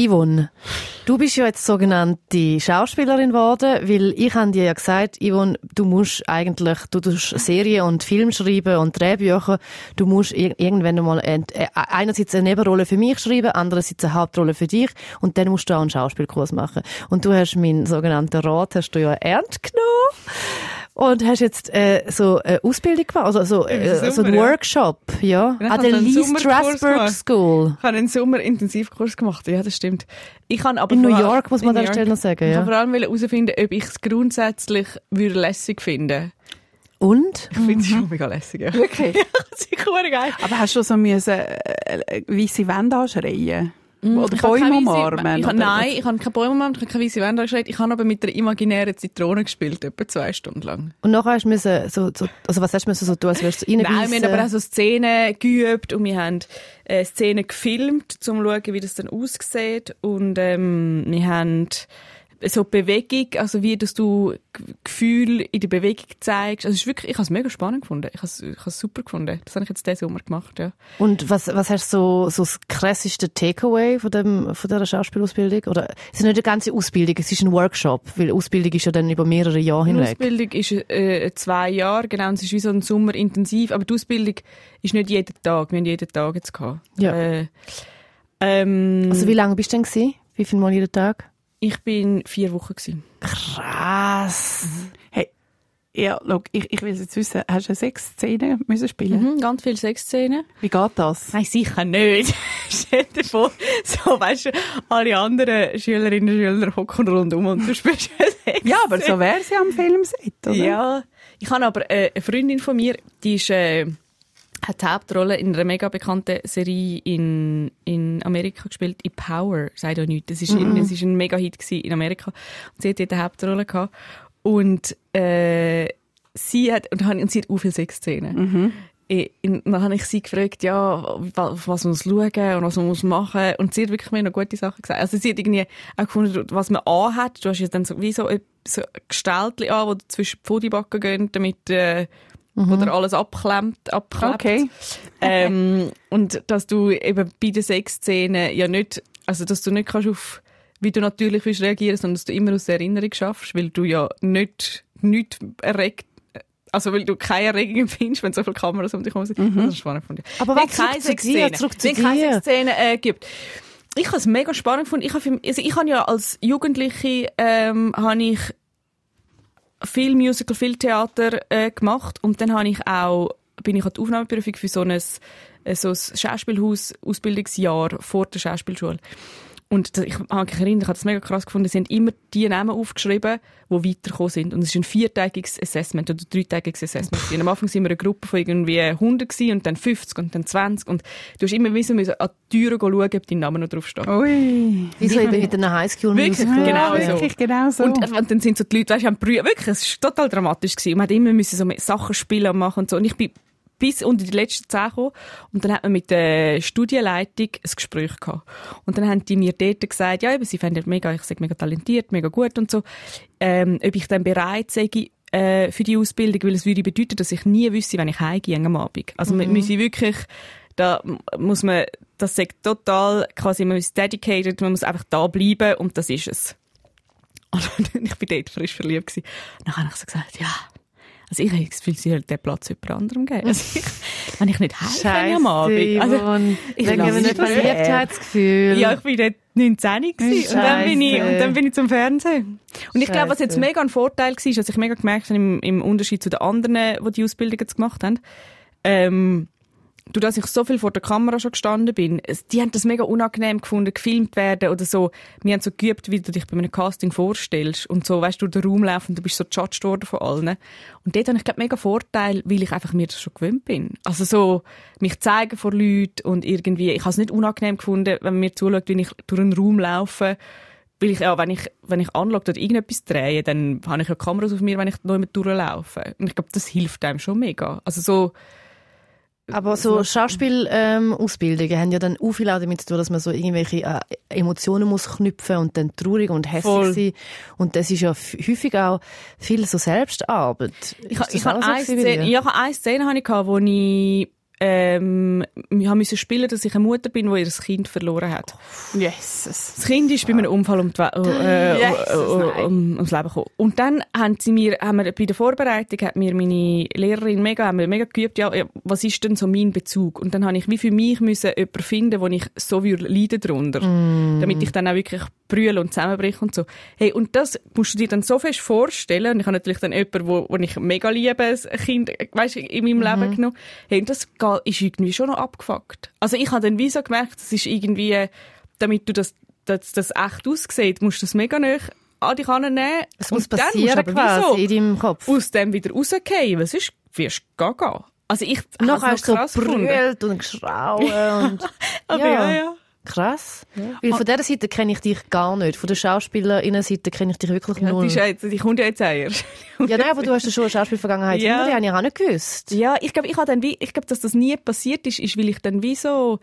Yvonne, du bist ja jetzt sogenannte Schauspielerin geworden, weil ich habe dir ja gesagt, Yvonne, du musst eigentlich, du tust Serien und Film schreiben und Drehbücher, du musst irgendwann einmal äh, einerseits eine Nebenrolle für mich schreiben, andererseits eine Hauptrolle für dich und dann musst du auch einen Schauspielkurs machen. Und du hast meinen sogenannten Rat, hast du ja ernst genommen. Und hast jetzt äh, so eine Ausbildung gemacht, also so, äh, so einen ja. Workshop, ja, an der Lee Strasberg School. Ich habe einen Sommer-Intensivkurs gemacht, ja, das stimmt. Ich kann aber in New York, muss man an der Stelle noch sagen, ja. Ich vor allem herausfinden, ob ich es grundsätzlich würde lässig finden und? Ich finde es mhm. schon mega lässig. Ja. Wirklich? ja, das ist geil. Aber hast du so müssen, äh, äh weisse Wände anschreien? Mm, oder Bäume umarmen? Ich, nein, ich habe keine Bäume umarmt, ich habe keine weiße Wände angeschreit. Ich habe aber mit einer imaginären Zitrone gespielt, etwa zwei Stunden lang. Und nachher hast du müssen, so, so, also was hast du müssen so tun, als wärst du Nein, wir haben aber auch so Szenen geübt und wir haben äh, Szenen gefilmt, um zu schauen, wie das dann aussieht. Und ähm, wir haben so Bewegung, also wie dass du Gefühl in der Bewegung zeigst. Also es ist wirklich, ich habe es mega spannend gefunden. Ich habe es, ich habe es super gefunden. Das habe ich jetzt diesen Sommer gemacht, ja. Und was, was hast du so, so das krasseste Takeaway von dem, von dieser Schauspielausbildung? Oder, es ist nicht eine ganze Ausbildung, es ist ein Workshop, weil Ausbildung ist ja dann über mehrere Jahre hinweg. Die Ausbildung ist, äh, zwei Jahre, genau, und es ist wie so ein Sommer intensiv, aber die Ausbildung ist nicht jeden Tag, wir haben jeden Tag jetzt gehabt. Ja. Äh, ähm, also wie lange bist du denn gewesen? Wie viel Mal jeden Tag? Ich bin vier Wochen gewesen. Krass. Mhm. Hey, ja, look, ich, ich will jetzt wissen, hast du sechs Szenen müssen spielen? Mhm, ganz viele Szenen. Wie geht das? Nein, sicher nicht. Stell dir vor, so, weißt du, alle anderen Schülerinnen und Schüler hocken rundum und du spielst sechs Ja, aber so wäre ja am Filmset, oder? Ja. Ich habe aber äh, eine Freundin von mir, die ist, äh, hat die Hauptrolle in einer mega bekannten Serie in, in Amerika gespielt, in Power, sagt auch nichts. Das ist, mm -hmm. ist ein Mega-Hit in Amerika. Und sie hat dort eine Hauptrolle gehabt. Und, äh, sie hat, und, und sie hat auch viele Sexszenen. Mhm. Und dann habe ich sie gefragt, ja, was man muss schauen und was man muss machen. Und sie hat wirklich mir noch gute Sachen gesagt. Also sie hat irgendwie auch gefunden, was man anhat. Du hast jetzt dann so, wie so, so Gestaltchen an, wo du zwischen die Podibacken gehen, damit, äh, mhm. oder alles abklemmt, abklebt. Okay. ähm, und dass du eben bei den Sexszenen ja nicht, also dass du nicht kannst auf, wie du natürlich willst reagieren, sondern dass du immer aus der Erinnerung schaffst, weil du ja nicht, nicht erregt also weil du keine Erregung empfindest, wenn so viele Kameras um dich herum sind. Mhm. Das ist spannend von dir. Aber was keine Sexszene, wenn keine Sexszene äh, gibt. Ich habe es mega spannend gefunden. Ich habe, also ich habe ja als Jugendliche ähm, habe ich viel Musical, viel Theater äh, gemacht und dann habe ich auch bin ich an die Aufnahmeprüfung für so ein, äh, so ein Schauspielhaus Ausbildungsjahr vor der Schauspielschule. Und ich habe mich erinnert, ich habe das mega krass gefunden, sie haben immer die Namen aufgeschrieben, die weitergekommen sind. Und es ist ein viertägiges Assessment oder dreitägiges Assessment. Und am Anfang sind wir eine Gruppe von irgendwie 100 gewesen, und dann 50 und dann 20. Und du hast immer wissen müssen, an die Türen schauen, ob dein Name noch draufsteht. Ui. Wie so in einer Highschool Wirklich, genau ja, so. Wirklich genau so. Und, und, dann sind so die Leute, weißt du, haben Wirklich, es war total dramatisch gewesen. Man hat immer müssen so Sachen spielen und machen und so. Und ich bin bis unter die letzten zehn gekommen. Und dann hat man mit der Studienleitung ein Gespräch gehabt. Und dann haben die mir dort gesagt, ja, eben, sie fänden mega, ich sage mega talentiert, mega gut und so, ähm, ob ich dann bereit sei, äh, für die Ausbildung, weil es würde bedeuten, dass ich nie wüsste, wenn ich heimgehe am Abend. Also mhm. muss ich wirklich, da muss man, das sagt total, quasi, man ist dedicated, man muss einfach da bleiben und das ist es. Und ich bin dort frisch verliebt gewesen. Dann habe ich so gesagt, ja, also ich habe das Gefühl, sie den Platz jemand anderem geben. Also ich, wenn ich nicht heimkomme am Abend. Also, ich wegen einem Verliebtheitsgefühl. Ja, ich bin dort 19 gewesen. Und dann bin ich, und dann bin ich zum Fernsehen. Und ich glaube, was jetzt mega ein Vorteil war, dass ich mega gemerkt habe, im, im Unterschied zu den anderen, die die Ausbildung jetzt gemacht haben, ähm, du, dass ich so viel vor der Kamera schon gestanden bin, die haben das mega unangenehm gefunden, gefilmt werden oder so. Wir haben so geübt, wie du dich bei einem Casting vorstellst und so, weißt du, durch den Raum laufen, du bist so gejudged worden von allen. Und dort habe ich, glaube mega Vorteil, weil ich einfach mir das schon gewöhnt bin. Also so, mich zeigen vor Leuten und irgendwie, ich habe es nicht unangenehm gefunden, wenn man mir zuschaut, wie ich durch einen Raum laufe, weil ich, ja, wenn ich, wenn ich anlage oder irgendetwas drehe, dann habe ich ja Kameras auf mir, wenn ich noch immer durchlaufe. Und ich glaube, das hilft einem schon mega. Also so, aber so Schauspielausbildungen ähm, haben ja dann auch viel auch damit zu tun, dass man so irgendwelche äh, Emotionen muss knüpfen und dann traurig und hässlich Voll. sein. Und das ist ja häufig auch viel so Selbstarbeit. Ich, ich, ich habe eine Szene, ja, eine Szene hatte ich, wo ich ähm, wir mussten spielen, dass ich eine Mutter bin, die ihr Kind verloren hat. Yes. Das Kind ist bei einem Unfall um die, äh, Jesus, um, um, ums Leben gekommen. Und dann haben sie mir, haben wir, bei der Vorbereitung hat mir meine Lehrerin mega, haben wir mega geübt, ja, was ist denn so mein Bezug? Und dann habe ich wie für mich müssen jemanden finden, wo ich so würde leiden drunter. Mm. Damit ich dann auch wirklich brülle und zusammenbreche und so. Hey, und das musst du dir dann so fest vorstellen. Und ich habe natürlich dann jemanden, wo, wo ich mega liebe, ein Kind, weißt, in meinem mm -hmm. Leben genommen. Hey, und das ist irgendwie schon noch abgefuckt. Also ich habe dann wie so gemerkt, das ist irgendwie, damit du das, das, das echt aussieht, musst du das mega nah an dich annehmen. Es muss passieren quasi in deinem Kopf. Aus dem wieder rausgehen, was ist, wirst gaga. Also ich noch hast so brüllt und geschrauen und ja. ja, ja. Krass. Ja. Weil von dieser Seite kenne ich dich gar nicht. Von der Schauspielerinnenseite kenne ich dich wirklich ja, null. Die, die kommt ja jetzt eher. ja, nein, aber du hast ja schon eine Schauspielvergangenheit. Ja. Die habe ich auch nicht gewusst. Ja, ich glaube, ich ich glaube, dass das nie passiert ist, ist, weil ich dann wie so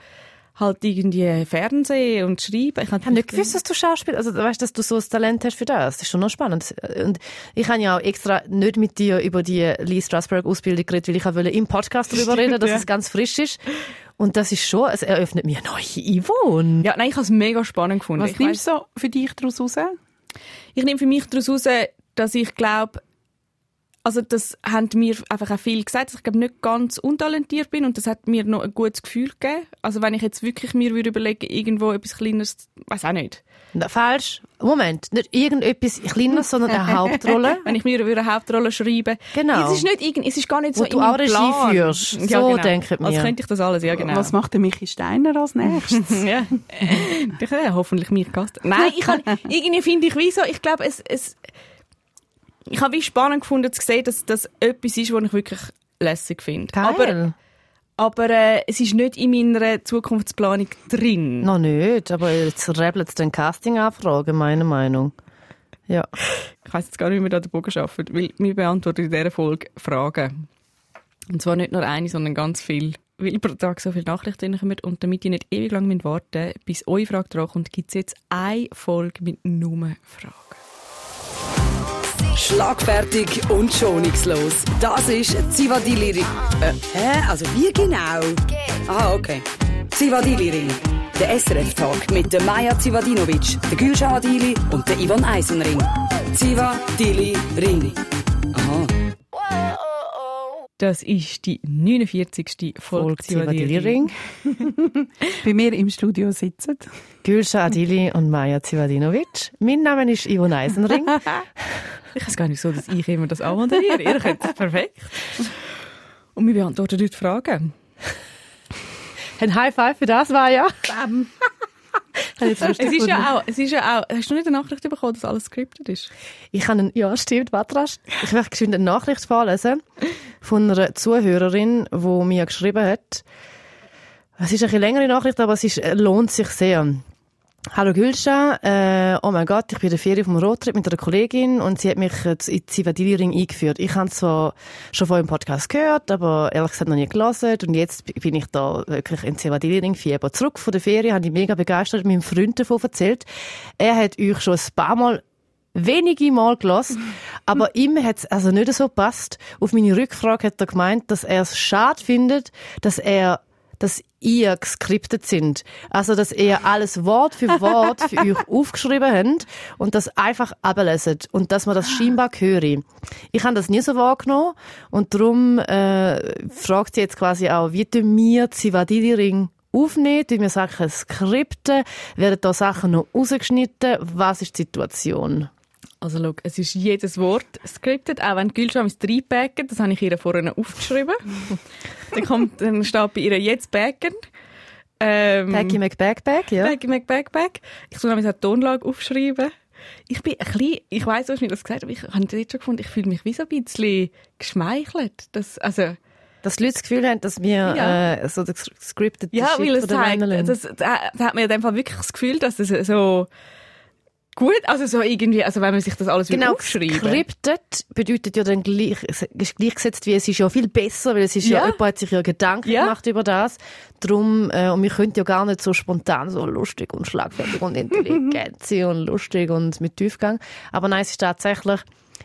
halt irgendwie Fernsehen und Schreiben. Ich habe nicht gewusst, dass du Schauspiel, also weißt, dass du so ein Talent hast für das. Das ist schon noch spannend. Und ich habe ja auch extra nicht mit dir über die Lee Strasberg Ausbildung geredet, weil ich auch im Podcast darüber reden, dass ja. es ganz frisch ist. Und das ist schon, es eröffnet mir neue Yvonne. Ja, nein, ich habe es mega spannend gefunden. Was ich nimmst du so für dich daraus raus? Ich nehme für mich daraus raus, dass ich glaube, also das haben mir einfach auch viel gesagt, dass ich glaube nicht ganz untalentiert bin und das hat mir noch ein gutes Gefühl gegeben. Also wenn ich jetzt wirklich mir würde überlegen, irgendwo etwas Kleineres, weiß auch nicht. Na, falsch. Moment, nicht irgendetwas Kleineres, sondern eine Hauptrolle. wenn ich mir eine Hauptrolle schreibe. Genau. Es ist, nicht, es ist gar nicht so Wo du auch Regie führst. So ja, genau. denke mir. Also könnte ich das alles, ja genau. Was macht der Michi Steiner als nächstes? ja. ich, ja, hoffentlich mich Gast. Nein, ich kann, irgendwie finde ich wie so, ich glaube, es, es ich habe spannend gefunden zu sehen, dass das etwas ist, was ich wirklich lässig finde. Aber, aber äh, es ist nicht in meiner Zukunftsplanung drin. Noch nicht, aber jetzt rebelt es den Casting-Anfragen, meiner Meinung. Ja. Ich weiß jetzt gar nicht, wie wir da den Bogen schaffen, weil wir beantworten in dieser Folge Fragen. Und zwar nicht nur eine, sondern ganz viel. Weil pro Tag so viele Nachrichten reinkommen und damit ich nicht ewig lang warten bis eure Frage drankommt, gibt es jetzt eine Folge mit nur Fragen. Schlagfertig und schonungslos. Das ist Zivadili Ring. Äh, hä? Also wie genau? Ah, okay. Zivadili Ring. Der SRF-Tag mit der Maja Zivadinovic, der Gülşah Adili und der Ivan Eisenring. Zivadili Ring. Aha. Das ist die 49. Folge Zivadili Ring. Bei mir im Studio sitzen Gülşah Adili und Maja Zivadinovic. Mein Name ist Ivan Eisenring. Ich weiß gar nicht so, dass ich immer das auch moderiere. Ihr könnt das perfekt. Und wir beantworten heute Fragen. Ein High Five für das war ja. Bam. es ist ja auch, es ist ja auch, hast du nicht eine Nachricht bekommen, dass alles scripted ist? Ich habe einen, ja, stimmt, warte Ich möchte eine Nachricht vorlesen von einer Zuhörerin, die mir geschrieben hat. Es ist eine längere Nachricht, aber es ist, lohnt sich sehr. Hallo Gülscha, äh, oh mein Gott, ich bin in der Ferien vom Roadtrip mit einer Kollegin und sie hat mich in den Zivadili-Ring eingeführt. Ich habe zwar schon vorher im Podcast gehört, aber ehrlich gesagt noch nie gelesen und jetzt bin ich da wirklich in Zivadili-Ring Fieber. Zurück von der Ferien habe ich mega begeistert meinem Freund davon erzählt. Er hat euch schon ein paar Mal wenige Mal gelassen, aber ihm hat es also nicht so passt. Auf meine Rückfrage hat er gemeint, dass er es schade findet, dass er dass ihr geskriptet sind. Also, dass ihr alles Wort für Wort für euch aufgeschrieben habt und das einfach ableset und dass man das scheinbar höre. Ich habe das nie so wahrgenommen und darum äh, fragt sie jetzt quasi auch, wie tun wir Zivadili-Ring aufnehmen? Tun wir Sachen skripten? Werden da Sachen noch rausgeschnitten? Was ist die Situation? Also schau, es ist jedes Wort scripted, auch wenn Gülscham ist reinpacken, das habe ich ihr vorhin aufgeschrieben. dann, kommt, dann steht bei ihr jetzt backen. Ähm, Packy McBackback, ja. Packy McBackback. Ich soll nämlich eine Tonlage aufschreiben. Ich bin ein bisschen, ich weiss, hast mir das gesagt, aber ich habe jetzt schon gefunden, ich fühle mich wie so ein bisschen geschmeichelt. Das, also, dass die Leute das Gefühl haben, dass wir ja. äh, so das scripted Ja, weil es zeigt, das, da, da hat man in dem Fall wirklich das Gefühl, dass das so Gut, also so irgendwie, also wenn man sich das alles genau, aufschreiben. Skriptet bedeutet ja dann gleich, ist gleichgesetzt wie es ist ja viel besser, weil es ist ja, ja jemand hat sich ja Gedanken ja. gemacht über das. Drum, äh, und wir können ja gar nicht so spontan so lustig und schlagfertig und intelligent sein und lustig und mit Tiefgang. Aber nein, es ist tatsächlich,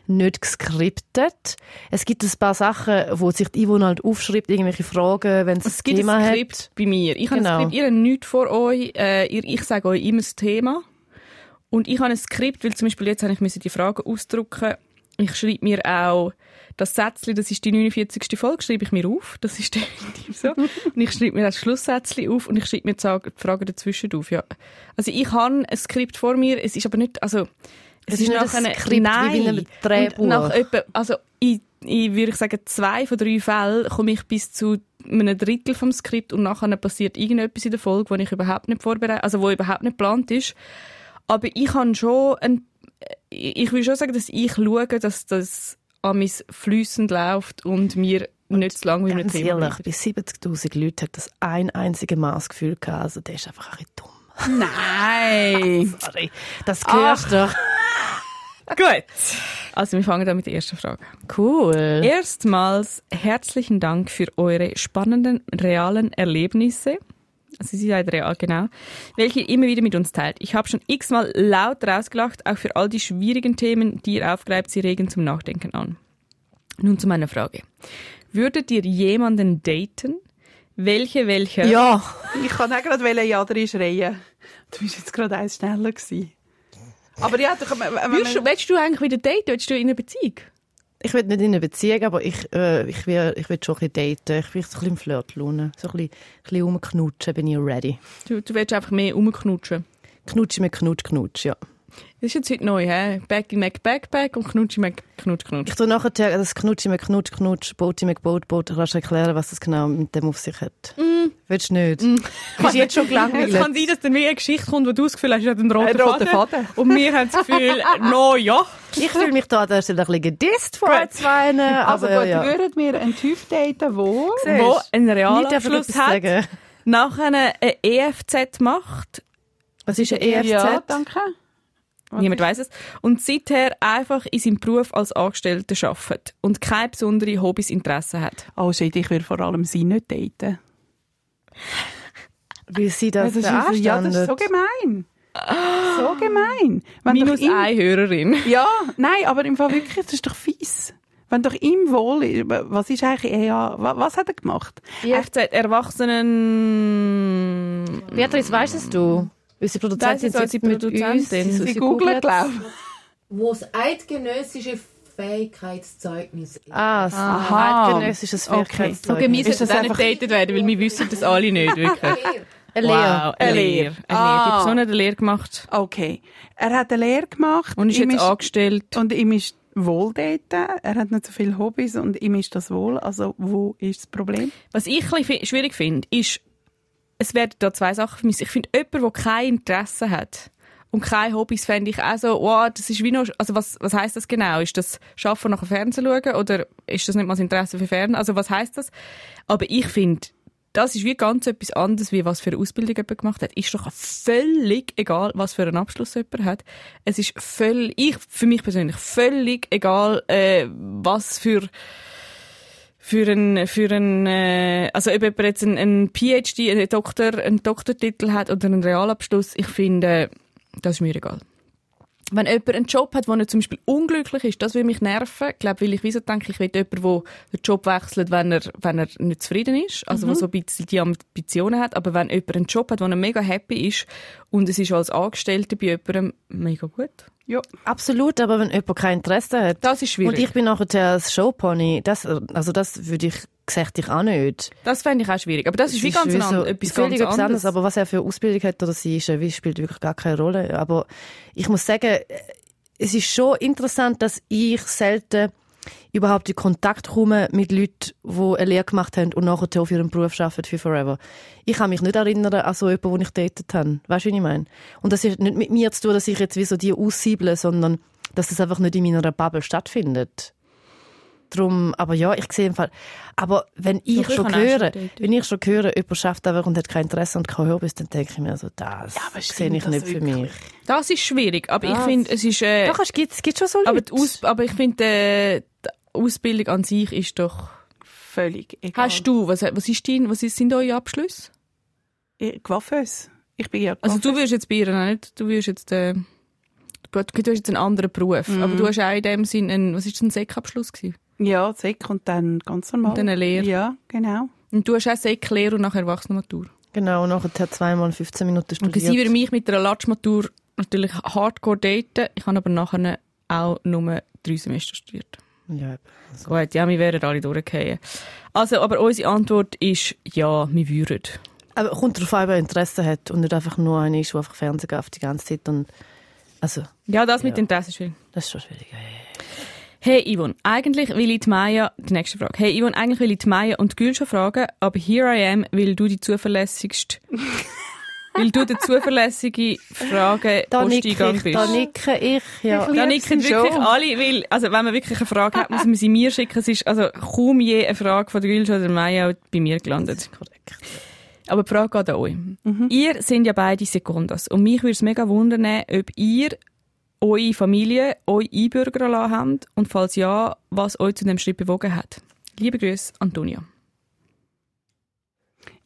nicht geskriptet. Es gibt ein paar Sachen, wo sich die Yvonne halt aufschreibt, irgendwelche Fragen, wenn es ein Thema ein hat. Skript bei mir. Ich Genau. habe ein Skript, ihr habt nichts vor euch. Äh, ihr, ich sage euch immer das Thema. Und ich habe ein Skript, weil zum Beispiel jetzt habe ich die Fragen ausdrucken. Ich schreibe mir auch das Sätzchen, das ist die 49. Folge, schreibe ich mir auf. Das ist definitiv so. und ich schreibe mir das Schlusssätzchen auf und ich schreibe mir die Fragen dazwischen auf. Ja. Also ich habe ein Skript vor mir. Es ist aber nicht, also Es ist nicht ein einer- Skript wie nein. bei einem Drehbuch. Nach etwa, also in, in, würde ich sagen, zwei von drei Fällen komme ich bis zu einem Drittel vom Skript und nachher passiert irgendetwas in der Folge, wo ich überhaupt nicht vorbereitet, also wo überhaupt nicht geplant ist. Aber ich habe schon ein, ich will schon sagen, dass ich schaue, dass das an mein flüssend läuft und mir nicht zu lange wie Ganz Thema ehrlich, bei 70'000 Leuten hat das ein einziges Mal das Gefühl gehabt, also der ist einfach ein bisschen dumm. Nein. Sorry, das hörst du doch. Gut. Also wir fangen dann mit der ersten Frage. Cool. Erstmals herzlichen Dank für eure spannenden, realen Erlebnisse. Also sie seid real, genau. Welche ihr immer wieder mit uns teilt. Ich habe schon x-mal laut rausgelacht, auch für all die schwierigen Themen, die ihr aufgreift, sie regen zum Nachdenken an. Nun zu meiner Frage. Würdet ihr jemanden daten? Welche, welcher? Ja, Ich kann auch gerade ja drin schreien. Du bist jetzt gerade eins schneller gewesen. Aber ja, doch, wenn man- Willst, du- willst du eigentlich wieder daten? Willst du in einer Beziehung? Ich will nicht in einer Beziehung, aber ich, äh, ich, will, ich will schon ein bisschen daten. Ich bin so ein bisschen Flirtlaune. So ein bisschen, ein bisschen rumknutschen, bin ich ready. Du, du willst einfach mehr rumknutschen. Knutsch mit Knutsch, Knutsch, ja. Das ist jetzt heute neu, hä? Back in Mac Backpack und Knutschi Mac Knutsch Knutsch. Ich tu nachher das Knutschi mit Knutsch, Knutsch, Boti mit Boot, Boot. Kannst du erklären, was das genau mit dem auf sich hat? Willst du nicht? Mm. Bist jetzt schon Es gelangweilt? kann sein, dass dann wie eine Geschichte kommt, wo du das Gefühl hast, es hat einen roten, Ein roter Faden. Faden. Und wir haben das Gefühl, no, ja. Ich fühle mich da an der Stelle ein bisschen gedisst von Gut. zwei. Also aber gut, ja. würden wir einen Typ daten, wo? Wo einen Realabschluss hat, nachher eine EFZ macht, Was ist ein EFZ? Ja, danke. Niemand weiß es, und seither einfach in seinem Beruf als Angestellter arbeitet und keine besonderen Hobbys, Interessen hat. Oh shit, ich würde vor allem sie nicht daten. Wie sie das, Das ist, ja, das ist so gemein. So gemein. Wenn Minus ihm- eine Hörerin. Ja, nein, aber im Fall wirklich, das ist doch fies. Wenn doch ihm wohl ist, was ist eigentlich EA, was, was hat er gemacht? EFZ, Erwachsenen... Beatrice, weißt es du? Unsere Produzentin Das ist sitzt mit Produzentin. uns. Sie googelt, glaube wo das eidgenössische Fähigkeitszeugnis ist. Ah, das Aha. eidgenössisches. Fähigkeitszeugnis. Okay, wir Ist sollten das nicht einfach- datet werden, weil wir wissen das alle nicht, wirklich. Eine Wow, Lehre. eine Eine Lehre. Lehre. Eine Lehre. Die Ah. Person hat eine Lehre gemacht Okay. Er hat eine Lehre gemacht. und ist ihm jetzt angestellt. Und ihm ist wohl daten. Er hat nicht so viele Hobbys und ihm ist das wohl. Also, wo ist das Problem? Was ich ein bisschen schwierig finde, ist, es werden da zwei Sachen vermisst. Ich finde, jemand, der kein Interesse hat und keine Hobbys, fände ich auch so, wow, das ist wie noch, also was, was heisst das genau? Ist das Schaffen nach dem Fernsehen schauen oder ist das nicht mal das Interesse für Fernsehen? Also was heisst das? Aber ich finde, das ist wie ganz etwas anderes, wie was für eine Ausbildung jemand gemacht hat. Ist doch völlig egal, was für einen Abschluss jemand hat. Es ist völlig, ich, für mich persönlich, völlig egal, äh, was für für einen, für einen, äh, also ob jemand jetzt einen, einen PhD, einen Doktor, einen Doktortitel hat oder einen Realabschluss, ich finde, das ist mir egal. Wenn jemand einen Job hat, wo er zum Beispiel unglücklich ist, das will mich nerven. Ich glaube, weil ich wieso denke, ich will jemanden, der den Job wechselt, wenn er, wenn er nicht zufrieden ist. Also, der so ein bisschen die Ambitionen hat. Aber wenn jemand einen Job hat, wo er mega happy ist und es ist als Angestellter bei jemandem mega gut. Ja. Absolut, aber wenn jemand kein Interesse hat. Das ist schwierig. Und ich bin nachher als Showpony, das, also das würde ich, gesagt ich auch nicht. das fände ich auch schwierig. Aber das ist wie ganz wie and- etwas ganz etwas anderes. Aber was er für Ausbildung hat oder sie ist, äh, wie spielt wirklich gar keine Rolle. Aber ich muss sagen, äh, es ist schon interessant, dass ich selten überhaupt in Kontakt komme mit Leuten, die eine Lehre gemacht haben und nachher auf ihrem Beruf arbeiten für Forever. Ich kann mich nicht erinnern an so jemanden, den ich datet habe. Weißt du, wie ich meine? Und das hat nicht mit mir zu tun, dass ich jetzt wie so die aussible, sondern dass das einfach nicht in meiner Bubble stattfindet. Drum, aber ja, ich sehe im Fall. Aber wenn ich Doch, ich schon höre, wenn ich schon höre, jemand schafft einfach und hat kein Interesse und kein Hobbys, dann denke ich mir so, das aber sehe ich das nicht für wirklich? mich. Das ist schwierig, aber ich Das- finde, es ist, äh, Doch, es gibt, es gibt schon so Leute. aber, Aus, aber ich finde, äh, Ausbildung an sich ist doch, Völlig egal. hast du, was, was ist dein, was ist, sind eure Abschlüsse? Ich, Coiffeuse. Ich bin ja Also du Coiffeuse. wirst jetzt bei ihr auch nicht, du wirst jetzt, äh, du hast jetzt einen anderen Beruf, Mhm. aber du hast auch in dem Sinn einen, was ist das, ein Sekabschluss gewesen? Ja, Sek und dann ganz normal. Und dann eine Lehre. Ja, genau. Und du hast auch Sek, Lehre und nachher Erwachsenenmatur. Genau, und nachher hat zweimal 15 Minuten Und studiert. sie würde mich mit einer Latschmatur natürlich hardcore daten. Ich habe aber nachher auch nur drei Semester studiert. Ja, Gut, ja, wir wären alle durchgefallen. Also, aber unsere Antwort ist ja, wir würden. aber kommt darauf an, wer Interesse hat und nicht einfach nur einer ist, der einfach Fernsehen geht die ganze Zeit. Und, also, Ja, das mit Ja. Interesse ist schwierig. das ist schon schwierig. Hey Yvonne, eigentlich will ich die Maya, die nächste Frage. Hey Yvonne, eigentlich will ich die Maya und Gül schon fragen, aber here I am, weil du die zuverlässigste, weil du der zuverlässige Frage Da Posteingang ich, bist. da nicke ich, ja. Ich Da nicken wirklich schon. alle, weil, also wenn man wirklich eine Frage hat, muss man sie mir schicken. Es ist also kaum je eine Frage von der Gülsch oder der Maya bei mir gelandet. Korrekt. Aber die Frage geht an euch. Ihr sind ja beide Sekundas. Und mich würde es mega wundern, ob ihr eure Familie euch einbürgern lassen habt und falls ja, was euch zu dem Schritt bewogen hat. Liebe Grüße, Antonia.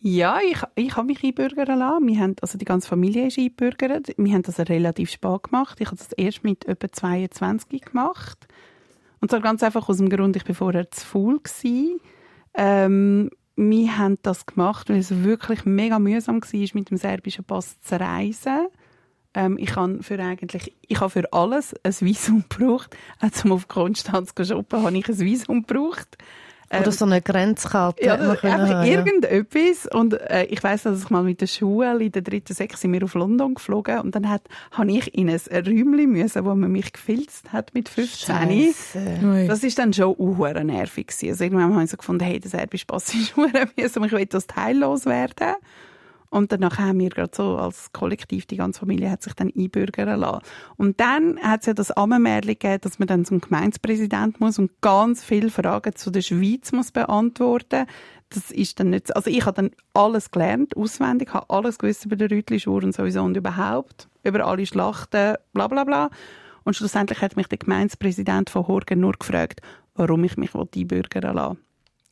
Ja, ich, ich habe mich einbürgern lassen. Wir haben, also die ganze Familie ist einbürgert. Wir haben das relativ spät gemacht. Ich habe das erst mit etwa 22 gemacht. Und zwar ganz einfach aus dem Grund, ich war vorher zu faul. Ähm, wir haben das gemacht, weil es wirklich mega mühsam war, mit dem serbischen Pass zu reisen. Ähm, ich habe für eigentlich, ich habe für alles ein Visum gebraucht. Auch zum auf Konstanz zu shoppen, habe ich ein Visum gebraucht. Oder so eine Grenzkarte. Ja, das, einfach haben, irgendetwas. Und äh, ich weiss, dass ich mal mit der Schule in der dritten Sechs sind wir auf London geflogen und dann hat, habe ich in ein Räumchen müssen, wo man mich gefilzt hat mit 15. Scheisse. Das ist dann schon uhuere nervig gewesen. Also irgendwann habe ich so gefunden, hey, der serbische Pass ist uhuere mühsam, ich will das teillos werden. Und danach haben wir gerade so als Kollektiv, die ganze Familie hat sich dann einbürgern lassen. Und dann hat es ja das Ammenmärchen gegeben, dass man dann zum Gemeindepräsident muss und ganz viele Fragen zu der Schweiz muss beantworten. Das ist dann nicht, so- also ich habe dann alles gelernt, auswendig, habe alles gewusst über den Rütli-Schwur und sowieso und überhaupt, über alle Schlachten, bla bla bla. Und schlussendlich hat mich der Gemeindepräsident von Horgen nur gefragt, warum ich mich einbürgern lassen.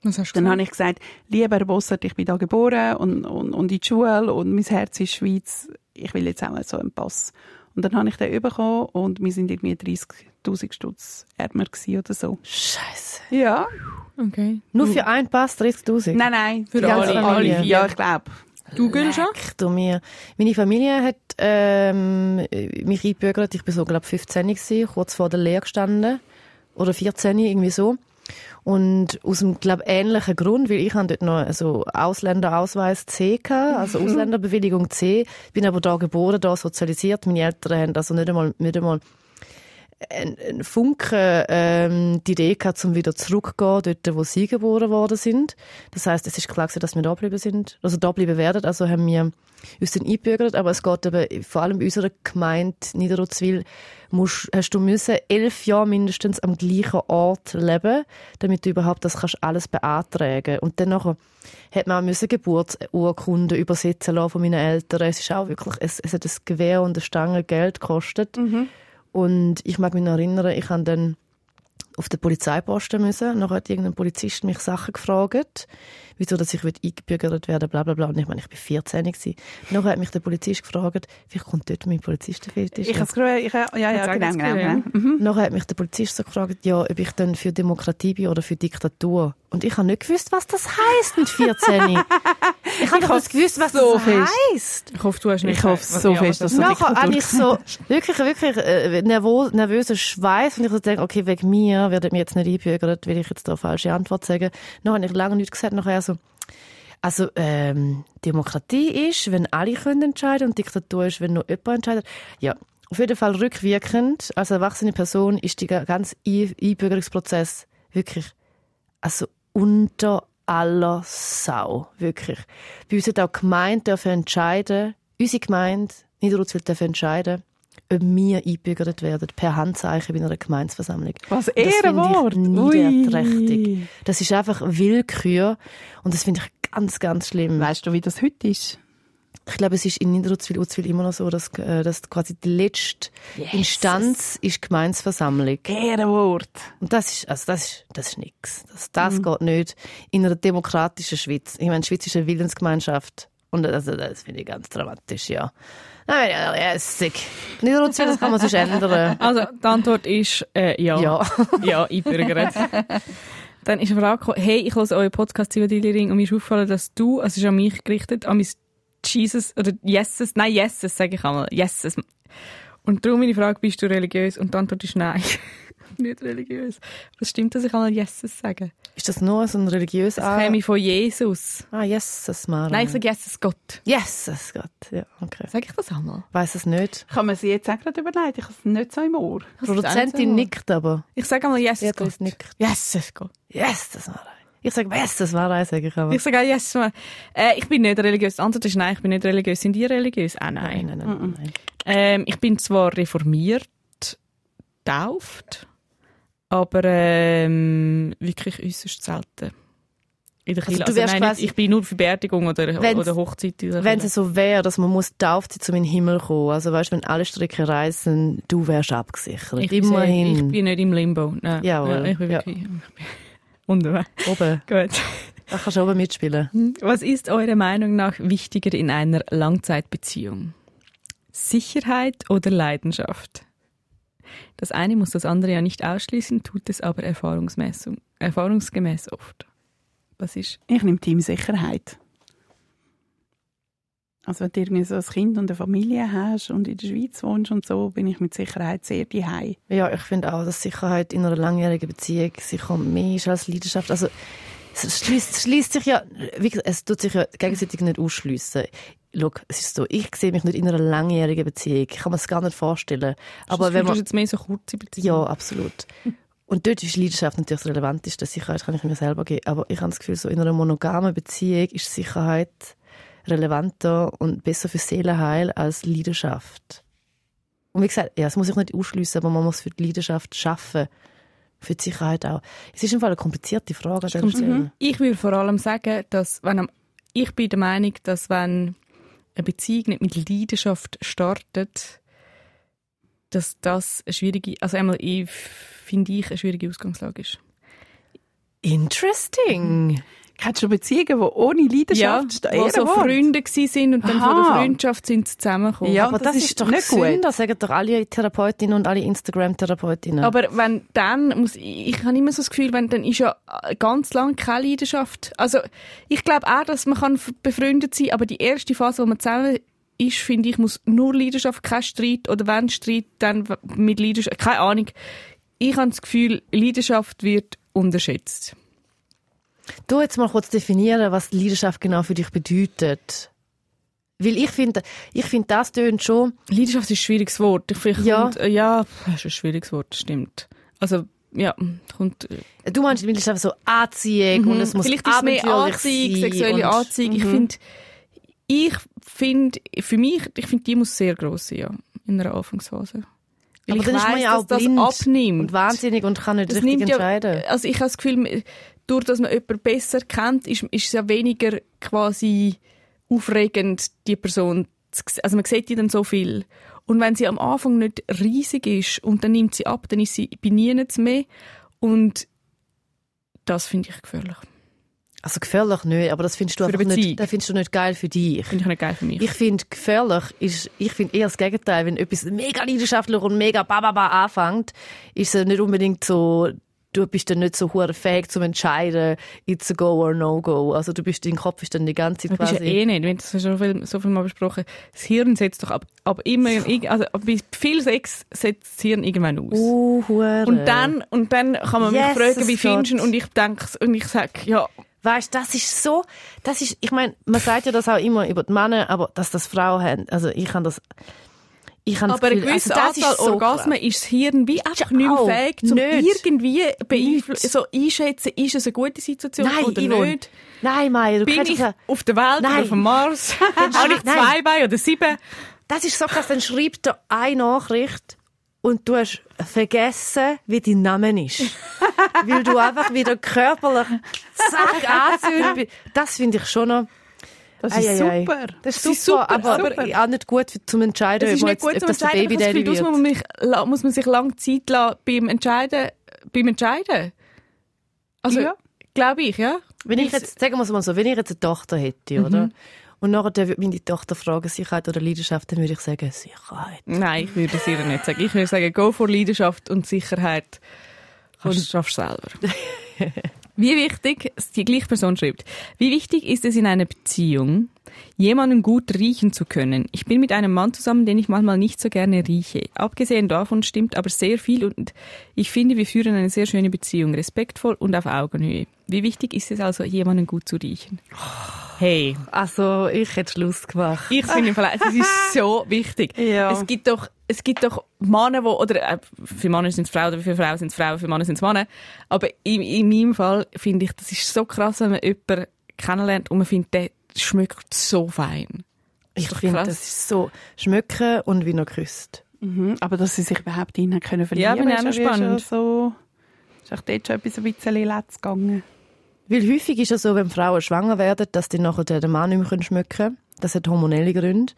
Was hast du Dann habe ich gesagt, lieber Herr Bossert, ich bin da geboren und, und, und in die Schule und mein Herz ist Schweiz. Ich will jetzt auch mal so einen Pass. Und dann habe ich den bekommen und wir sind irgendwie 30'000 Stutz ärmer gewesen oder so. Scheisse. Ja. Okay. Nur für einen Pass 30'000? Nein, nein. Für alle, alle vier. Ja, ich glaube. Du, Gülscha? Du mir. Meine Familie hat ähm, mich eingebürgert. Ich war so, glaube 15 gewesen, kurz vor der Lehre gestanden. Oder 14, irgendwie so. Und aus einem, glaube ähnlichen Grund, weil ich habe dort noch also Ausländerausweis C gehabt, also Ausländerbewilligung C. Bin aber da geboren, da sozialisiert. Meine Eltern haben also nicht einmal, nicht einmal ein, ein Funken ähm, die Idee gehabt, um wieder zurückzugehen, dort, wo sie geboren worden sind. Das heißt, es ist klar gewesen, dass wir da bleiben sind, also da bleiben werden. Also haben wir uns dann eingebürgert, aber es geht eben, vor allem bei unserer Gemeinde Niederutzwil, musst, hast du müssen elf Jahre mindestens am gleichen Ort leben, damit du überhaupt das kannst alles beantragen. Und dann hat man auch müssen Geburtsurkunden übersetzen lassen von meinen Eltern. Es ist auch wirklich, es, es hat ein Gewehr und eine Stange Geld gekostet. Und ich mag mich noch erinnern, ich habe dann auf den Polizeiposten müssen. Nachher hat irgendein Polizist mich Sachen gefragt, wieso dass ich eingebürgert werden bla bla bla. Und ich meine, ich bin 14 gewesen. Nachher hat mich der Polizist gefragt, wie kommt dort mein Polizistenfetisch? Ich habe es ja, ja, auch genau, das genau, genau. Mhm. Nachher hat mich der Polizist so gefragt, ja, ob ich dann für Demokratie bin oder für Diktatur. Und ich habe nicht gewusst, was das heisst mit 14. ich habe doch nicht gewusst, was so das heisst. Ich hoffe, du hast nicht... Ich hoffe so ja, fest, dass du Nachher Diktatur habe ich so wirklich, wirklich äh, nervös, nervöser Schweiß und ich so denke, okay, wegen mir werden mir jetzt nicht einbürgert, will ich jetzt da eine falsche Antwort sagen. Nachher habe ich lange nichts gesagt, nachher also ähm, Demokratie ist, wenn alle können entscheiden und Diktatur ist, wenn nur jemand entscheidet. Ja, auf jeden Fall rückwirkend, als erwachsene Person ist der ganze Ein- Einbürgerungsprozess wirklich also unter aller Sau, wirklich. Bei uns hat auch Gemeinde dürfen entscheiden, unsere Gemeinde, Niederutzwil dürfen entscheiden, ob wir eingebürgert werden, per Handzeichen bei einer Gemeinsversammlung. Was Und das finde Ehrenwort. ich niederträchtig. Das ist einfach Willkür und das finde ich ganz, ganz schlimm. Weißt du, wie das heute ist? Ich glaube, es ist in Niederutzwil, Utzwil immer noch so, dass, äh, dass quasi die letzte Instanz ist Gemeinsversammlung. Ehrenwort. Und das ist, also das ist, das ist nix. Das, das geht nicht in einer demokratischen Schweiz. Ich meine, die Schweiz ist eine Willensgemeinschaft. Und also, das finde ich ganz dramatisch, ja. Nein, ja, lässig. Nicht Ruzi, das kann man sich ändern. Also, die Antwort ist äh, ja. Ja. Ja, einbürgert. Dann ist eine Frage gekommen, hey, ich höre euren Podcast Zivadili-Ring und mir ist aufgefallen, dass du, also es ist an mich gerichtet, an mein Jesus, oder Yeses, nein, Yeses, sage ich einmal, Yeses. Und darum meine Frage, bist du religiös? Und die Antwort ist nein. nicht religiös. Aber es stimmt, dass ich einmal Yeses sage. Ist das nur so ein religiöses Das käme von Jesus. ah, Jesus, Mara. Nein, ich sage Jesus Gott. Jesus Gott. Ja, okay. Sag ich das einmal? Weiß es nicht. Kann man sie jetzt auch gerade überlegen? Ich habe es nicht so im Ohr. auch Produzentin nickt aber. Ich sage einmal Jesus Gott. nickt. Jesus Gott. Yes, das war Ich sage, yes, das war sage ich aber. Ich sage auch Jesus. Mal. Äh, ich bin nicht religiös. Die Antwort ist nein, ich bin nicht religiös. Sind die religiös? Ah, nein. nein, nein, nein, nein. Ähm, ich bin zwar reformiert, tauft, aber ähm, wirklich äußerst selten. In der Also du wärst nein, quasi- nicht, ich bin nur für Beerdigung oder, oder Hochzeit. Wenn es so wäre, dass man muss tauft sein, um in den Himmel kommen. Also weißt, wenn alle Stricke reisen, du wärst abgesichert. ich, bin Immerhin. sehr- ich bin nicht im Limbo. Nein. Jawohl, Ja, ich bin ja. wirklich unterwegs. Oben. Gut. Da kannst du oben mitspielen. Was ist eurer Meinung nach wichtiger in einer Langzeitbeziehung? Sicherheit oder Leidenschaft? Das eine muss das andere ja nicht ausschließen, tut es aber erfahrungsmäßig, erfahrungsgemäß oft. Was ist? Ich nehme Team Sicherheit. Also wenn du irgendwie so ein Kind und eine Familie hast und in der Schweiz wohnst und so, bin ich mit Sicherheit sehr daheim. Ja, ich finde auch, dass Sicherheit in einer langjährigen Beziehung sicher mehr ist als Leidenschaft. Also, es schließt, schließt sich ja, wie gesagt, es tut sich ja gegenseitig nicht ausschliessen. Schau, es ist so, ich sehe mich nicht in einer langjährigen Beziehung. Ich kann mir das gar nicht vorstellen. Aber wenn du man, jetzt mehr so kurze Beziehung. ja, absolut. Und dort ist Leidenschaft natürlich das Relevanteste. Sicherheit kann ich mir selber geben. Aber ich habe das Gefühl, so in einer monogamen Beziehung ist Sicherheit relevanter und besser für Seelenheil als Leidenschaft. Und wie gesagt, ja, es muss sich nicht ausschliessen, aber man muss für die Leidenschaft schaffen. Für die Sicherheit auch. Es ist im Fall eine komplizierte Frage Stelle. Ich würde vor allem sagen, dass wenn am- ich bin der Meinung, dass wenn eine Beziehung nicht mit Leidenschaft startet, dass das eine schwierige, also einmal finde ich eine schwierige Ausgangslage ist. Interesting. Kennst du Beziehungen, die ohne Leidenschaft stehen? wo so Ehrenwort. Freunde gsi sind und dann von der Aha. Freundschaft sind sie zusammengekommen. Ja, aber das das, ist ist doch nicht gut. Das sagen doch alle Therapeutinnen und alle Instagram-Therapeutinnen. Aber wenn dann muss ich, ich habe immer so das Gefühl, wenn dann ist ja ganz lang keine Leidenschaft. Also ich glaube auch, dass man kann befreundet sein, aber die erste Phase, wo man zusammen ist, finde ich, muss nur Leidenschaft, kein Streit oder wenn Streit, dann mit Leidenschaft, keine Ahnung. Ich habe das Gefühl, Leidenschaft wird unterschätzt. Du jetzt mal kurz definieren, was Leidenschaft genau für dich bedeutet. Weil ich finde, ich finde, das tönt schon, Leidenschaft ist ein schwieriges Wort. Ich finde, Ja. kommt- äh, ja, das ist ein schwieriges Wort, stimmt. Also ja, kommt. äh, du meinst Leidenschaft so Anziehung und es muss Vielleicht ist es mehr Anziehung, sexuelle Anziehung. Ich finde, ich finde, für mich, ich finde, die muss sehr gross sein, ja, in einer Anfangsphase. Weil Aber ich dann ist man weiss, ja auch dass blind das abnimmt. und wahnsinnig und kann nicht das richtig nimmt ja, entscheiden. also ich habe das Gefühl, durch dass man jemanden besser kennt, ist, ist es ja weniger quasi aufregend, die Person zu sehen. Also man sieht die dann so viel. Und wenn sie am Anfang nicht riesig ist und dann nimmt sie ab, dann ist sie bei niemandem mehr. Und das finde ich gefährlich. Also gefährlich nicht, aber das findest du einfach nicht, das findest du nicht geil für dich. Finde ich nicht geil für mich. Ich finde gefährlich ist, ich finde eher das Gegenteil, wenn etwas mega leidenschaftlich und mega bababa anfängt, ist es nicht unbedingt so, du bist dann nicht so hure fähig zum entscheiden, it's a go or no go. Also du bist, dein Kopf ist dann die ganze Zeit Das ist ja quasi. eh nicht. Wir haben das schon so viel, so viel mal besprochen. Das Hirn setzt doch ab, ab immer, also bei viel Sex setzt das Hirn irgendwann aus. Uh, hure. Und dann, und dann kann man mich Jesus fragen, wie findest du? Und ich denke, und ich sage, ja, Weißt, das ist so, das ist, ich meine, man sagt ja das auch immer über die Männer, aber dass das Frauen haben, also ich kann das, ich aber eine Gefühl, gewisse also das Anzahl ist so Orgasmen ist das Hirn wie einfach nicht mehr fähig, um irgendwie so einschätzen, ist es eine gute Situation Nein, oder Yvonne. nicht. Nein, Maya, du Bin kannst ich ja, auf der Welt Nein. oder auf dem Mars? Habe ich zwei Beine oder sieben? das ist so krass, dann schreibt er eine Nachricht und du hast vergessen, wie dein Name ist. Weil du einfach wieder körperlich zack anzünden bist. Das finde ich schon noch, Das ist Ei, ei, ei. super. das ist Das ist super, super, aber super. auch nicht gut zum Entscheiden, Es ist ob, nicht gut jetzt, ob das Entscheiden. Baby das Gefühl, muss man, wird. mich, muss man sich lange Zeit lassen beim Entscheiden. Beim Entscheiden. Also, Ja. glaube ich, ja. Wenn ich jetzt, sagen wir es mal so, wenn ich jetzt eine Tochter hätte, Mhm. oder? Und nachher würde meine Tochter fragen, Sicherheit oder Leidenschaft, dann würde ich sagen, Sicherheit. Nein, ich würde es ihr nicht sagen. Ich würde sagen, go for Leidenschaft und Sicherheit. Und du schaffst selber. Wie wichtig, die gleiche Person schreibt, wie wichtig ist es in einer Beziehung, jemanden gut riechen zu können? Ich bin mit einem Mann zusammen, den ich manchmal nicht so gerne rieche. Abgesehen davon stimmt aber sehr viel und ich finde, wir führen eine sehr schöne Beziehung, respektvoll und auf Augenhöhe. Wie wichtig ist es also, jemanden gut zu riechen? Hey. Also, ich hätte Schluss gemacht. Ich finde es ist so wichtig. Ja. Es gibt doch, es gibt doch Männer, wo, oder, äh, für Männer sind es Frauen, oder für Frauen sind es Frauen, für Männer sind es Männer. Aber in, in meinem Fall finde ich, das ist so krass, wenn man jemanden kennenlernt und man findet, der schmeckt so fein. Ich finde, das ist so schmücken und wie noch küsst. Mhm, aber dass sie sich überhaupt in ihn können verlieben Ja, ich auch ist noch ja spannend. Schon so, ist auch dort schon etwas ein bisschen letzt gegangen. Weil häufig ist es so, wenn Frauen schwanger werden, dass die nachher den Mann nicht mehr schmücken können. Das hat hormonelle Gründe.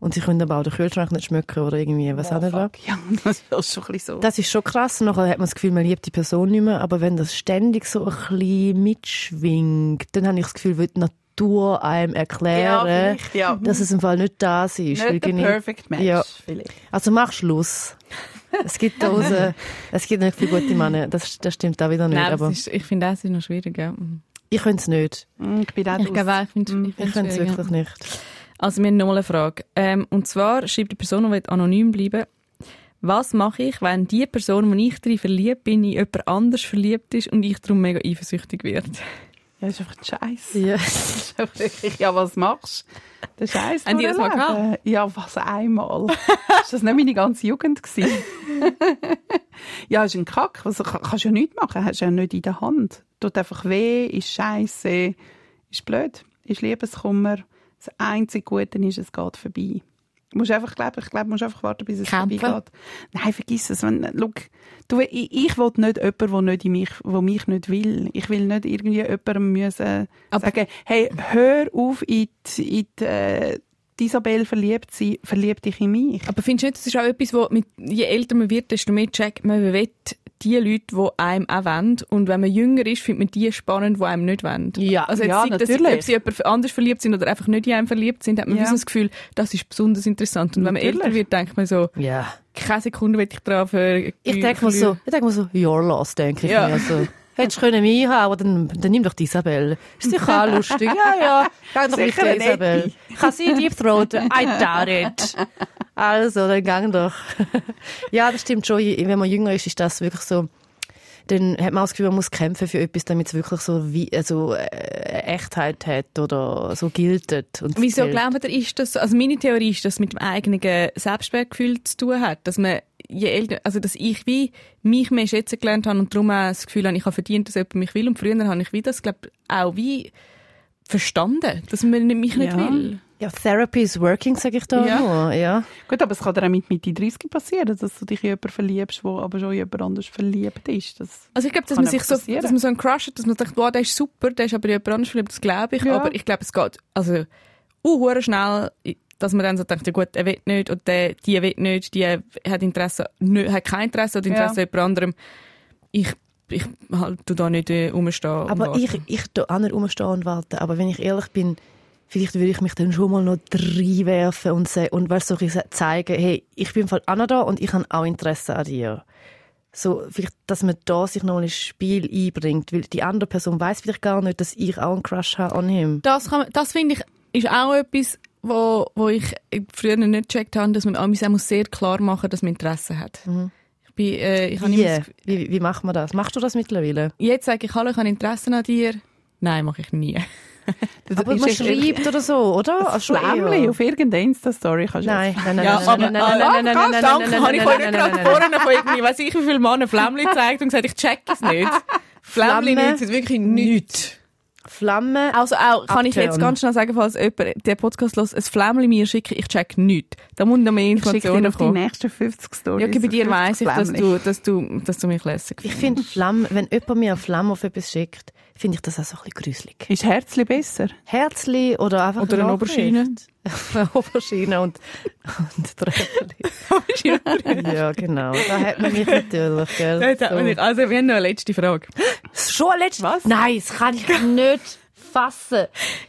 Und sie können aber auch den Kühlschrank nicht schmücken oder irgendwie, was auch nicht was. Ja, das ist schon ein bisschen so. Das ist schon krass. Nachher hat man das Gefühl, man liebt die Person nicht mehr. Aber wenn das ständig so ein bisschen mitschwingt, dann habe ich das Gefühl, wird die Natur einem erklären, vielleicht, ja. dass es im Fall nicht das ist. Nicht der perfect match, Ja. vielleicht. Also mach Schluss. Es gibt da draussen, es gibt nicht viele gute Männer. Das, das stimmt auch wieder nicht. Nein, aber ist, ich finde, das ist noch schwierig, ja. ich könnte es nicht. Mm, Ich bin auch Ich glaube ich finde könnte es wirklich nicht. Also, wir haben noch mal eine Frage. Ähm, und zwar schreibt die Person, die anonym bleiben was mache ich, wenn die Person, wo ich drin verliebt bin, in jemand anders verliebt ist und ich darum mega eifersüchtig werde? Ja, das ist einfach ein Scheiß. Ja. Das ist einfach wirklich, ja, was machst du? Der Scheiß Haben die das mal durchleben. Ja, was einmal. ist das nicht meine ganze Jugend gewesen? ja, ist ein Kack. Was, kann- kannst du ja nichts machen. Hast du ja nicht in der Hand. Tut einfach weh, ist scheiße, ist blöd, ist Liebeskummer. Das einzige Gute ist, es geht vorbei. Du musst einfach glauben, ich glaube, du musst einfach warten, bis es Kämpfen. vorbeigeht. Nein, vergiss es. Wenn, look, du, ich, ich will nicht jemanden, der nicht in mich, wo mich nicht will. Ich will nicht irgendwie jemandem müssen Aber- sagen, hey, hör auf in die, in die, äh, die Isabel verliebt sein, verlieb dich in mich. Aber findest du nicht, das ist auch etwas, wo mit, je älter man wird, desto mehr checkt man, man will die Leute, die einem auch wollen. Und wenn man jünger ist, findet man die spannend, die einem nicht wollen. Ja, also jetzt ja, sei das, natürlich. ob sie jemand anders verliebt sind oder einfach nicht in einem verliebt sind, hat man Ja. das Gefühl, das ist besonders interessant. Und wenn man Natürlich. älter wird, denkt man so, Ja. keine Sekunde will ich drauf äh, Ich denke mir so, ich denke mir so, your loss, denke ich Ja. mir. So. Hättest du können mich einhauen, dann, dann nimm doch die Isabel. Ist sicher auch lustig. Ja, ja. Gang doch mit Sicher der eine Isabel. Kann sie Deep Throat? I doubt it. Also, dann gang doch. ja, das stimmt schon. Wenn man jünger ist, ist das wirklich so, dann hat man das Gefühl, man muss kämpfen für etwas, damit es wirklich so wie, also, äh, Echtheit hat oder so giltet. Und Wieso zählt. glaubt ihr, ist das, also meine Theorie ist, dass es mit dem eigenen Selbstwertgefühl zu tun hat, dass man je älter, also dass ich wie mich mehr schätzen gelernt habe und darum auch das Gefühl habe, ich habe verdient, dass jemand mich will und früher habe ich wie das, glaube auch wie verstanden, dass man mich nicht Ja. will. Ja, Therapy is working, sage ich da Ja. nur. Ja. Gut, aber es kann dir auch mit Mitte 30 passieren, dass du dich in jemanden verliebst, der aber schon in jemand anders verliebt ist. Das Also ich glaube, dass man sich so, passieren. dass man so einen Crush hat, dass man denkt, wow, der ist super, der ist aber in jemand anderes verliebt, das glaube ich. Ja. Aber ich glaube, es geht, also, uh, schnell, dass man dann so denkt, ja gut, er will nicht, oder der, die will nicht, die hat Interesse, nö, hat kein Interesse oder Interesse Ja. an jemand anderem. Ich, ich halt, da nicht äh, rumstehen. und Aber ich, ich tu auch nicht rumstehen und warten. Aber wenn ich ehrlich bin, vielleicht würde ich mich dann schon mal noch reinwerfen und, se- und weißt, so ein zeigen, hey, ich bin im Fall auch noch da und ich habe auch Interesse an dir. So, vielleicht, dass man da sich noch ins Spiel einbringt, weil die andere Person weiß vielleicht gar nicht, dass ich auch einen Crush habe an ihm. Das, kann man, das finde ich, ist auch etwas, wo, wo ich früher nicht gecheckt habe, dass man auch muss sehr klar machen dass man Interesse hat. Ich bin, äh, ich Wie? das wie? Wie macht man das? Machst du das mittlerweile? Jetzt sage ich, hallo, ich habe Interesse an dir. Nein, mache ich nie. Das Aber ist man schreibt oder so, oder? Das schon Flämmchen auf irgendeiner Insta-Story kannst du Nein, nein, nein, Ja, nein, nein, nein, nein, nein, nein, nein, nein, habe ich nein, gerade nein, nein, vorne von irgendwie, weiss ich, wie viele Mann ein Flämmchen gezeigt und gesagt, ich check es nicht. Flämmchen nützen wirklich nichts. Flamme. Also auch, kann ich jetzt ganz schnell sagen, falls jemand den Podcast los, ein Flämmchen mir schickt, ich check nichts. Da muss noch mehr Ich schicke dir Informationen auf die kommen. nächsten 50 Stories. Ja, okay, bei dir 50 weiss ich, dass du, dass du, dass du mich lässig Ich finde Flamme, wenn jemand mir eine Flamme auf etwas schickt, finde ich das auch so ein bisschen gruselig. Ist Herzli besser? Herzli oder einfach Oder eine. Aubergine. eine Aubergine und, und Tröpfchen. ja, genau. Da hat man mich natürlich, gell? Hat man nicht- Also, wir haben noch eine letzte Frage. Schon letztes Was? Nein, das kann ich nicht fassen.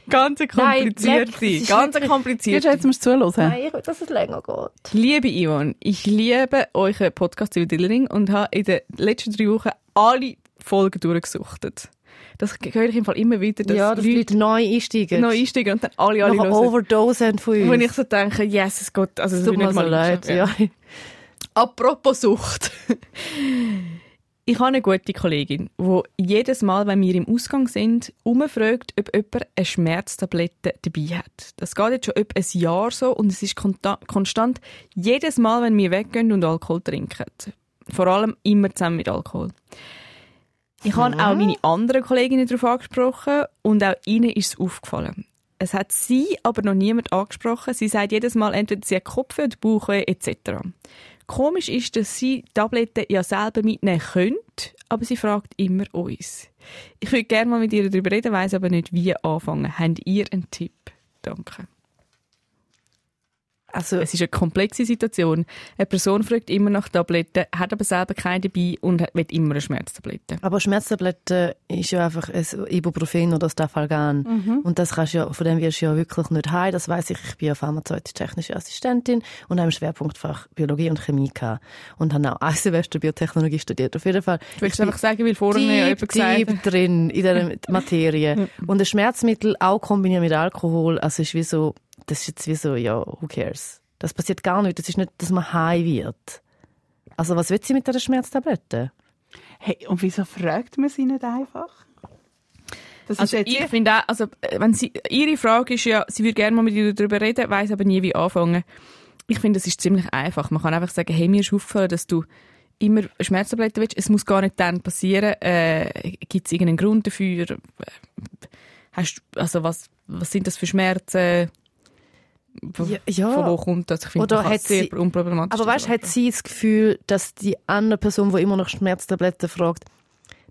Ganz eine komplizierte, Nein, ganz eine komplizierte. jetzt musst du zuhören. Nein, ich will, dass es länger geht. Liebe Yvonne, ich liebe euren Podcast über Dillering und habe in den letzten drei Wochen alle Folgen durchgesuchtet. Das höre ich im Fall immer wieder, dass ja, dass die Leute neu einsteigen. neu einsteigen und dann alle, alle hören. Overdosen von uns. Wo ich so denke, yes, es geht, also es tut mir so leid. Ja. Apropos Sucht. Ich habe eine gute Kollegin, die jedes Mal, wenn wir im Ausgang sind, umfragt, ob jemand eine Schmerztablette dabei hat. Das geht jetzt schon etwa ein Jahr so und es ist konstant jedes Mal, wenn wir weggehen und Alkohol trinken. Vor allem immer zusammen mit Alkohol. Ich habe auch meine anderen Kolleginnen darauf angesprochen und auch ihnen ist es aufgefallen. Es hat sie aber noch niemand angesprochen. Sie sagt jedes Mal entweder sie hat Kopfweh oder Bauchweh etc. Komisch ist, dass sie Tabletten ja selber mitnehmen könnte, aber sie fragt immer uns. Ich würde gerne mal mit ihr darüber reden, weiss aber nicht, wie anfangen. Habt ihr einen Tipp? Danke. Also, Es ist eine komplexe Situation. Eine Person fragt immer nach Tabletten, hat aber selber keine dabei und hat- will immer eine Schmerztablette. aber Schmerztablette ist ja einfach ein Ibuprofen oder Stafalgan. Und das kannst du ja, von dem wirst du ja wirklich nicht heim. Das weiß ich. Ich bin ja pharmazeutisch-technische Assistentin und habe im Schwerpunktfach Biologie und Chemie gehabt. Und habe auch ein Semester Biotechnologie studiert. Auf jeden Fall. Du willst einfach sagen, weil vorhin ja jemand gesagt hat. drin in dieser Materie. Und ein Schmerzmittel auch kombiniert mit Alkohol, also ist wie so, das ist jetzt wie so, ja, who cares? Das passiert gar nicht. Das ist nicht, dass man high wird. Also was will sie mit dieser Schmerztablette? Hey, und wieso fragt man sie nicht einfach? Das Also ist ich jetzt finde auch, also wenn sie, ihre Frage ist ja, sie würde gerne mal mit dir darüber reden, weiß aber nie, wie anfangen. Ich finde, das ist ziemlich einfach. Man kann einfach sagen, hey, mir ist aufgefallen, dass du immer Schmerztabletten willst. Es muss gar nicht dann passieren. Äh, Gibt es irgendeinen Grund dafür? Äh, Hast, also was, was sind das für Schmerzen? Ja, von wo kommt das? Ich finde, Oder kann hat sehr sie- unproblematisch Aber weißt, das hat sie das Gefühl, dass die andere Person, die immer nach Schmerztabletten fragt,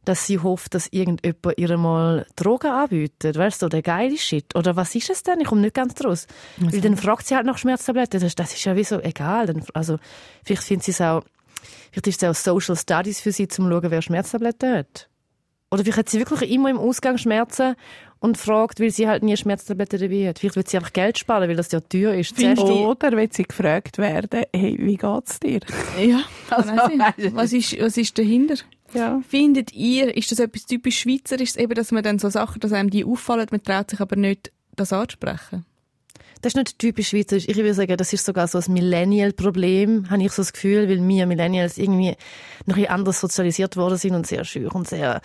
dass sie hofft, dass irgendjemand ihr mal Drogen anbietet? Weißt du, so der geile Shit. Oder was ist es denn? Ich komme nicht ganz draus. Weil dann fragt sie halt nach Schmerztabletten. Das, das ist ja wie so egal. Also, vielleicht findet sie es auch, vielleicht ist es auch Social Studies für sie, zum zu schauen, wer Schmerztabletten hat. Oder vielleicht hat sie wirklich immer im Ausgang Schmerzen und fragt, weil sie halt nie Schmerztabletten dabei hat. Vielleicht will sie einfach Geld sparen, weil das ja teuer ist. Zuerst die- Oder wenn sie gefragt werden, hey, wie geht's dir? Ja, Also, was, ist, was ist dahinter? Ja. Findet ihr, ist das etwas typisch Schweizerisches, eben, dass man dann so Sachen, dass einem die auffallen, man traut sich aber nicht, das anzusprechen? Das ist nicht typisch schweizerisch. Ich würde sagen, das ist sogar so ein Millennial-Problem, habe ich so das Gefühl, weil wir Millennials irgendwie noch ein anders sozialisiert worden sind und sehr schür und sehr,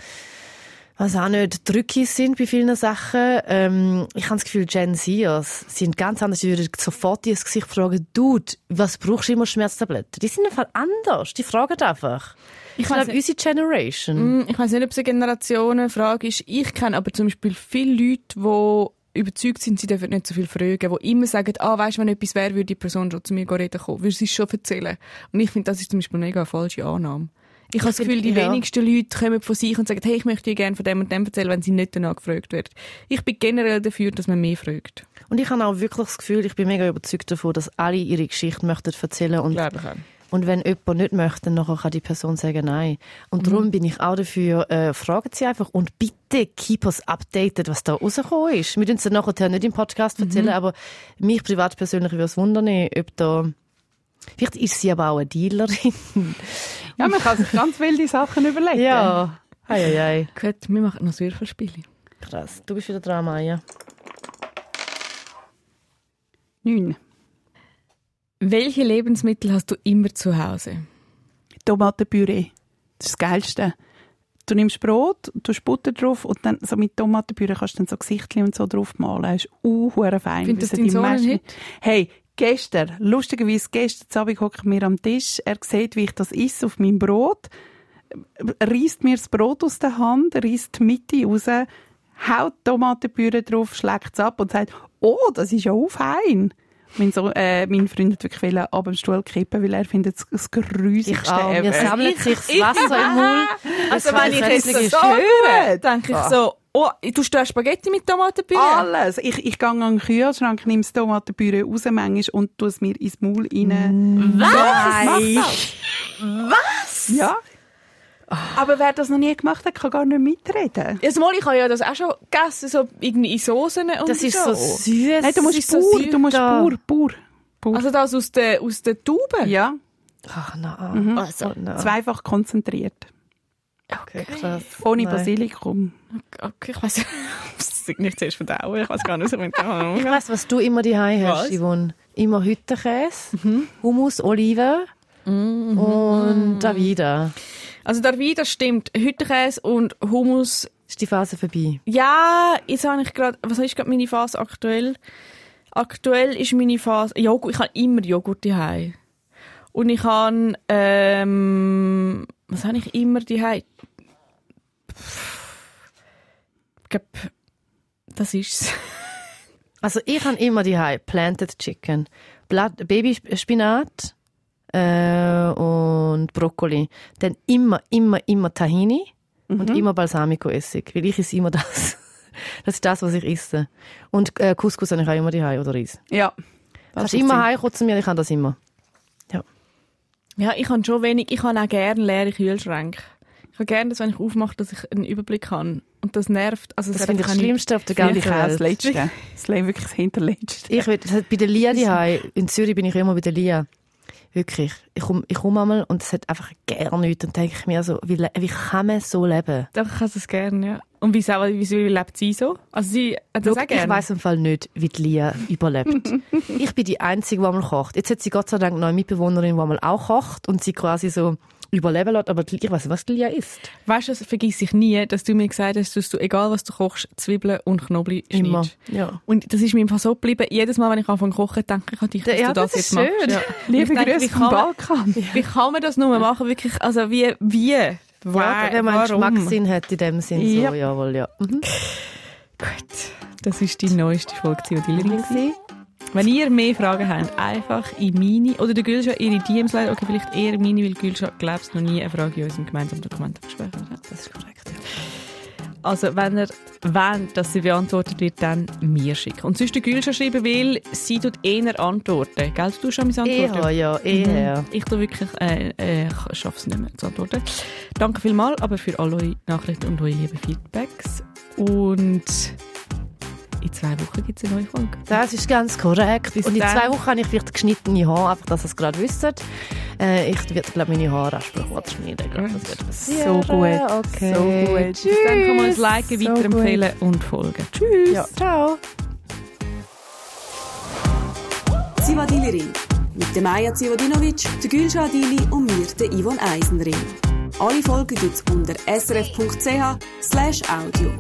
was auch nicht, drückig sind bei vielen Sachen. Ähm, ich habe das Gefühl, Gen Zers sind ganz anders. Die würden sofort ins Gesicht fragen, Dude, was brauchst du immer Schmerztabletten? Die sind einfach anders. Die fragen einfach. Ich, weiss glaube, unsere Generation. Hm, Ich weiß nicht, ob es eine Generationenfrage ist. Ich kenne aber zum Beispiel viele Leute, die überzeugt sind, sie dürfen nicht so viel fragen, die immer sagen, ah, weisst du, wenn etwas wäre, würde die Person schon zu mir reden kommen, würde sie es schon erzählen. Und ich finde, das ist zum Beispiel eine mega falsche Annahme. Ich, habe das Gefühl, die ja. wenigsten Leute kommen von sich und sagen, hey, ich möchte dir gerne von dem und dem erzählen, wenn sie nicht danach gefragt wird. Ich bin generell dafür, dass man mehr fragt. Und ich habe auch wirklich das Gefühl, ich bin mega überzeugt davon, dass alle ihre Geschichte möchten erzählen und Glaube ich auch. Und wenn jemand nicht möchte, dann nachher kann die Person sagen Nein. Und darum bin ich auch dafür, äh, fragen Sie einfach und bitte keep us updated, was da rausgekommen ist. Wir uns dann nachher nicht im Podcast erzählen, aber mich privat persönlich würde es wundern, ob da... Vielleicht ist sie aber auch eine Dealerin. ja, man kann sich ganz wilde Sachen überlegen. ja. Ei, ei, ei. Gut, wir machen noch das Würfelspiel. Krass. Du bist wieder dran, Maya. Neun. Welche Lebensmittel hast du immer zu Hause? Tomatenpüree. Das ist das Geilste. Du nimmst Brot, du Butter drauf und dann so mit Tomatenpüree kannst du dann so Gesichtchen und so drauf malen. Das ist uh, fein. Die Sohn ein meisten-? Hey, gestern, lustigerweise gestern Abend hocke ich mir am Tisch. Er sieht, wie ich das esse auf meinem Brot, reißt mir das Brot aus der Hand, reißt die Mitte raus, haut Tomatenpüree drauf, schlägt es ab und sagt, oh, das ist ja auch fein. Mein, so äh, mein Freund hat wirklich wollen ab dem Stuhl kippen, weil er findet es das grusigste Ich auch. Mir ever. sammelt sich das Wasser im Mund. Also wenn ich jetzt so höre, denke ich so, oh, du stehst Spaghetti mit Tomatenpüree? Alles. Ich, ich gehe an den Kühlschrank, nehme das Tomatenpüree raus manchmal und tue es mir ins Maul rein. Was? Was? Ja. Aber wer das noch nie gemacht hat, kann gar nicht mitreden. Ja, mal, ich habe ja das auch schon gegessen, so irgendwie in Soßen und Das ist so süß. Nein, du musst Das ist so pur, süß du musst da. pur, pur, pur. Also das aus der, aus der Tube? ja, Ach nein. Also, nein. zweifach konzentriert. Okay, krass. Ohne Nein. Basilikum. Okay, ich weiß das ist nicht zuerst verdauen, ich weiß gar nicht, was ich mit dem Ich weiss, was du immer daheim hast? Yvonne. Immer Hüttenkäse, Hummus, Oliven und Davida. Also Darwi, das stimmt. Hüttenkäse und Hummus. Ist die Phase vorbei? Ja, jetzt habe ich gerade, was ist gerade meine Phase aktuell? Aktuell ist meine Phase, Joghurt, ich habe immer Joghurt daheim. Und ich habe, ähm, was habe ich immer daheim? Ich glaube, das ist's. Also ich habe immer daheim Planted Chicken, Blatt, Babyspinat äh, und Brokkoli. Dann immer, immer, immer Tahini und immer Balsamico-Essig, weil ich esse immer das. Das ist das, was ich esse. Und äh, Couscous habe ich auch immer daheim oder Reis. Ja. Kannst macht immer heimkommen zu mir, ich habe das immer. Ja, ich habe schon wenig, ich habe auch gerne leere Kühlschränke. Ich habe gerne, dass wenn ich aufmache, dass ich einen Überblick habe. Und das nervt. Also, Das hat finde ich das Schlimmste auf der ganzen auch das Welt. Letzte. Das wirklich das Hinterletzte. Ich will, das bei der Lia daheim, in Zürich bin ich immer bei der Lia. Wirklich. Ich komme ich komm einmal und es hat einfach gar nichts. Und denke ich mir so, wie, wie kann man so leben? Doch, ich habe es gerne, ja. Und wieso, wieso lebt sie so? Also sie hat das auch ich gerne. weiss im Fall nicht, wie die Lia überlebt. ich bin die Einzige, die einmal kocht. Jetzt hat sie Gott sei Dank noch eine Mitbewohnerin, die einmal auch kocht und sie quasi so überleben lässt. Aber ich nicht, was die Lia isst. Weißt du, vergiss ich nie, dass du mir gesagt hast, dass du, egal was du kochst, Zwiebeln und Knoblauch Immer. schneidest. Ja. Und das ist mir einfach so geblieben. Jedes Mal, wenn ich anfange zu kochen, denke ich an dich, dass Ja, du das, das ist jetzt machst. schön. Ja. Liebe Grüße vom Balkan. Wie kann man das nur machen? Wirklich, also wie, wie? Ja, Wa- wenn man einen? Geschmackssinn hat in dem Sinn. So, Ja. jawohl, ja. Mhm. Gut. Das ist die neueste Folge die Dillerin. Wenn ihr mehr Fragen habt, einfach in meine, oder der Gülscha ihre DMs leiten, okay, vielleicht eher meine, weil Gülscha, glaubst noch nie eine Frage in unserem gemeinsamen Dokumentengespräch hat. Das ist korrekt. ja. Also, wenn ihr wollt, dass sie beantwortet wird, dann mir schicken. Und sonst der Gülscha schreiben will, sie tut eher antworten. Gell, du schon meine Antworten? Eher, ja, eher. Ich tue wirklich, äh, äh, ich schaffe es nicht mehr zu antworten. Danke vielmals, aber für alle eure Nachrichten und eure lieben Feedbacks. Und in zwei Wochen gibt es eine neue Folge. Das ist ganz korrekt. Bis und in dann. zwei Wochen habe ich vielleicht geschnittene Haare, einfach, dass ihr es gerade wisst. Äh, ich werde, glaube meine Haare kurz schneiden. glaub, Das wird passieren. So gut. Okay. So gut. Bis dann kann man uns liken, So weiterempfehlen und folgen. Tschüss! Ja, ciao. Zivadili-Ring. Mit der Maja Zivadinovic, der Gülşah Adili und mir, der Yvonne Eisenring. Alle Folgen gibt's unter srf.ch slash audio.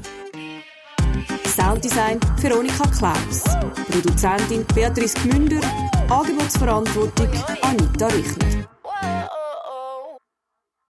Sounddesign Veronika Klaus. Produzentin Beatrice Gmünder. Angebotsverantwortung Anita Richner.